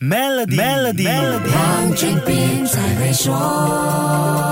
Melody，Melody，黄俊斌在会说。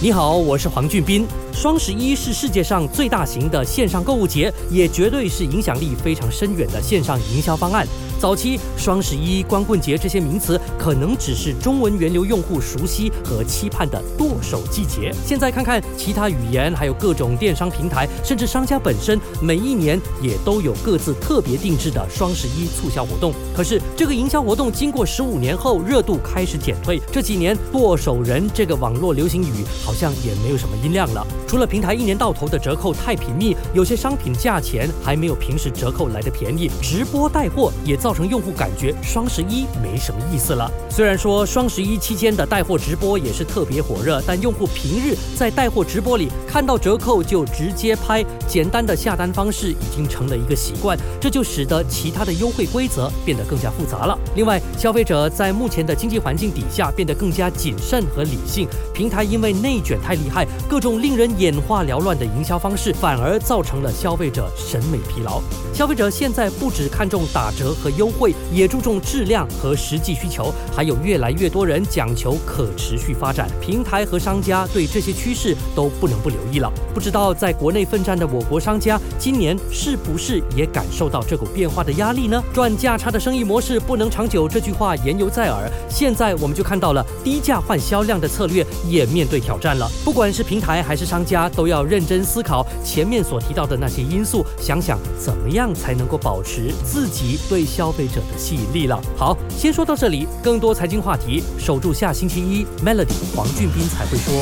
你好，我是黄俊斌。双十一是世界上最大型的线上购物节，也绝对是影响力非常深远的线上营销方案。早期双十一、光棍节这些名词可能只是中文源流用户熟悉和期盼的剁手季节。现在看看其他语言，还有各种电商平台，甚至商家本身，每一年也都有各自特别定制的双十一促销活动。可是这个营销活动经过十五年后，热度开始减退。这几年“剁手人”这个网络流行语好像也没有什么音量了。除了平台一年到头的折扣太频密，有些商品价钱还没有平时折扣来的便宜，直播带货也造。成用户感觉双十一没什么意思了。虽然说双十一期间的带货直播也是特别火热，但用户平日在带货直播里看到折扣就直接拍，简单的下单方式已经成了一个习惯，这就使得其他的优惠规则变得更加复杂了。另外，消费者在目前的经济环境底下变得更加谨慎和理性，平台因为内卷太厉害，各种令人眼花缭乱的营销方式，反而造成了消费者审美疲劳。消费者现在不只看重打折和。优惠也注重质量和实际需求，还有越来越多人讲求可持续发展。平台和商家对这些趋势都不能不留意了。不知道在国内奋战的我国商家，今年是不是也感受到这股变化的压力呢？赚价差的生意模式不能长久，这句话言犹在耳。现在我们就看到了低价换销量的策略也面对挑战了。不管是平台还是商家，都要认真思考前面所提到的那些因素，想想怎么样才能够保持自己对消。消费者的吸引力了。好，先说到这里。更多财经话题，守住下星期一。Melody 黄俊斌才会说。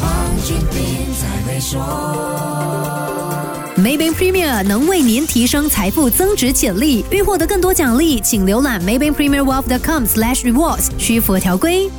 黄俊斌才会说。Maybank Premier 能为您提升财富增值潜力。欲获得更多奖励，请浏览 Maybank Premier Wealth.com/slash rewards，需符合条规。